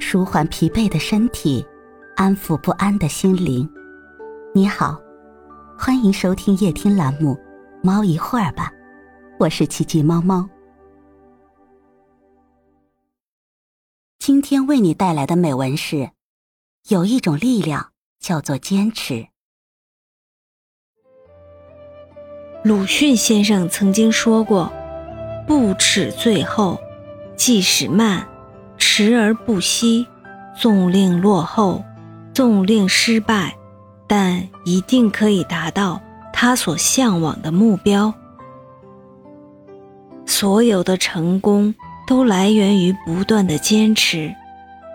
舒缓疲惫的身体，安抚不安的心灵。你好，欢迎收听夜听栏目《猫一会儿吧》，我是奇迹猫猫。今天为你带来的美文是：有一种力量叫做坚持。鲁迅先生曾经说过：“不耻最后，即使慢，时而不息，纵令落后，纵令失败，但一定可以达到他所向往的目标。”所有的成功都来源于不断的坚持、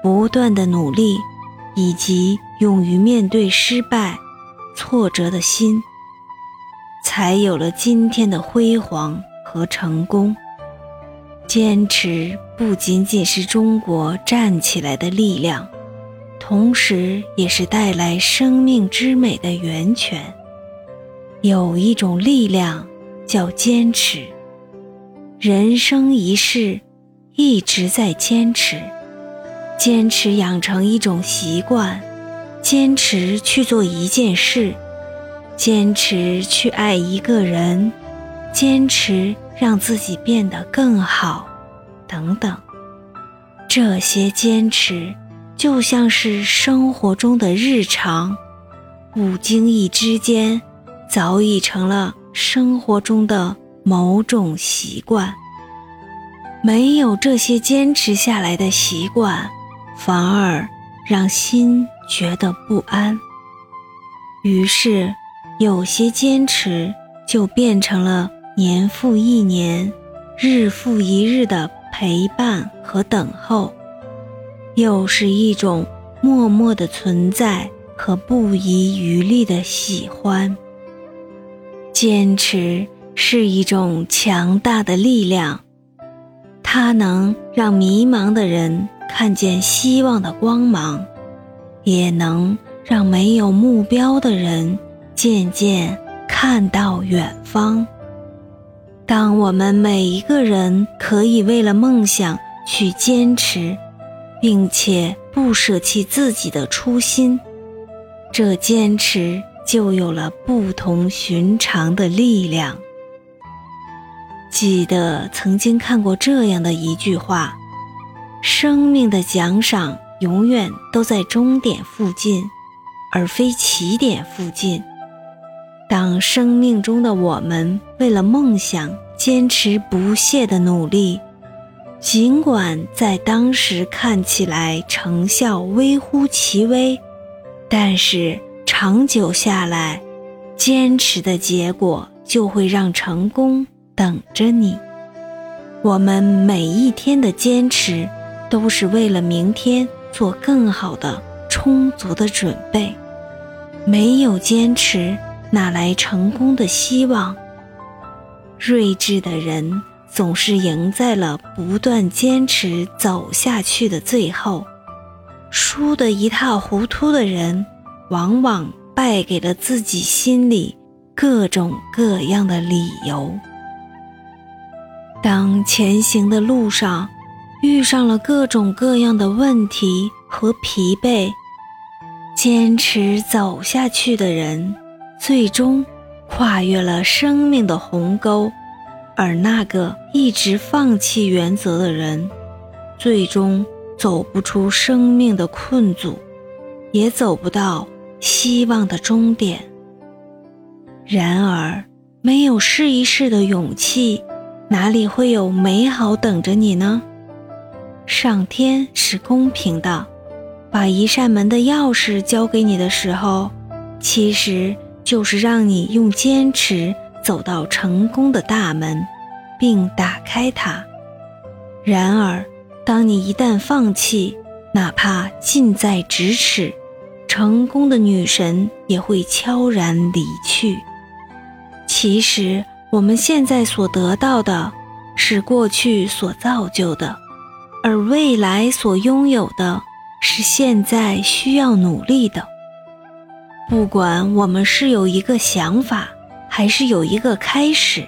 不断的努力，以及勇于面对失败、挫折的心。才有了今天的辉煌和成功。坚持不仅仅是中国站起来的力量，同时也是带来生命之美的源泉。有一种力量叫坚持，人生一世一直在坚持，坚持养成一种习惯，坚持去做一件事。坚持去爱一个人，坚持让自己变得更好，等等。这些坚持就像是生活中的日常，不经意之间早已成了生活中的某种习惯。没有这些坚持下来的习惯，反而让心觉得不安。于是。有些坚持就变成了年复一年、日复一日的陪伴和等候，又是一种默默的存在和不遗余力的喜欢。坚持是一种强大的力量，它能让迷茫的人看见希望的光芒，也能让没有目标的人。渐渐看到远方。当我们每一个人可以为了梦想去坚持，并且不舍弃自己的初心，这坚持就有了不同寻常的力量。记得曾经看过这样的一句话：“生命的奖赏永远都在终点附近，而非起点附近。”当生命中的我们为了梦想坚持不懈的努力，尽管在当时看起来成效微乎其微，但是长久下来，坚持的结果就会让成功等着你。我们每一天的坚持，都是为了明天做更好的、充足的准备。没有坚持。哪来成功的希望？睿智的人总是赢在了不断坚持走下去的最后，输得一塌糊涂的人，往往败给了自己心里各种各样的理由。当前行的路上遇上了各种各样的问题和疲惫，坚持走下去的人。最终跨越了生命的鸿沟，而那个一直放弃原则的人，最终走不出生命的困阻，也走不到希望的终点。然而，没有试一试的勇气，哪里会有美好等着你呢？上天是公平的，把一扇门的钥匙交给你的时候，其实。就是让你用坚持走到成功的大门，并打开它。然而，当你一旦放弃，哪怕近在咫尺，成功的女神也会悄然离去。其实，我们现在所得到的，是过去所造就的，而未来所拥有的，是现在需要努力的。不管我们是有一个想法，还是有一个开始，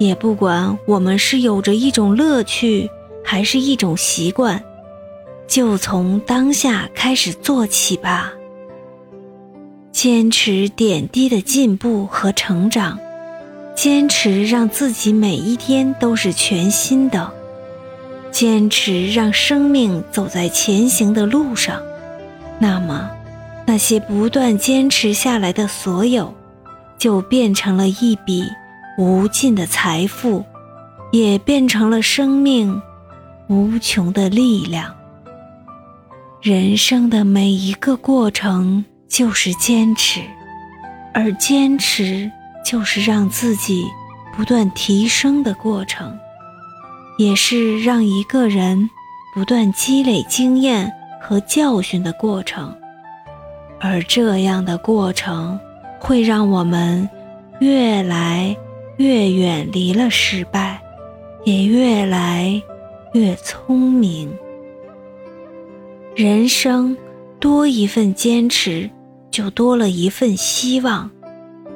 也不管我们是有着一种乐趣，还是一种习惯，就从当下开始做起吧。坚持点滴的进步和成长，坚持让自己每一天都是全新的，坚持让生命走在前行的路上。那么，那些不断坚持下来的所有，就变成了一笔无尽的财富，也变成了生命无穷的力量。人生的每一个过程。就是坚持，而坚持就是让自己不断提升的过程，也是让一个人不断积累经验和教训的过程。而这样的过程，会让我们越来越远离了失败，也越来越聪明。人生多一份坚持。就多了一份希望，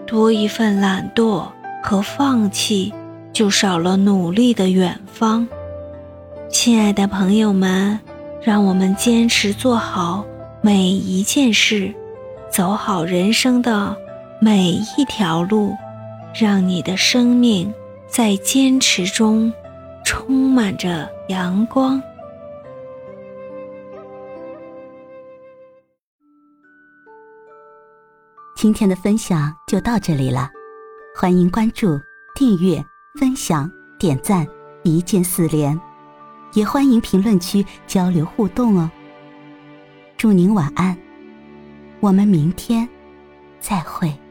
多一份懒惰和放弃，就少了努力的远方。亲爱的朋友们，让我们坚持做好每一件事，走好人生的每一条路，让你的生命在坚持中充满着阳光。今天的分享就到这里了，欢迎关注、订阅、分享、点赞，一键四连，也欢迎评论区交流互动哦。祝您晚安，我们明天再会。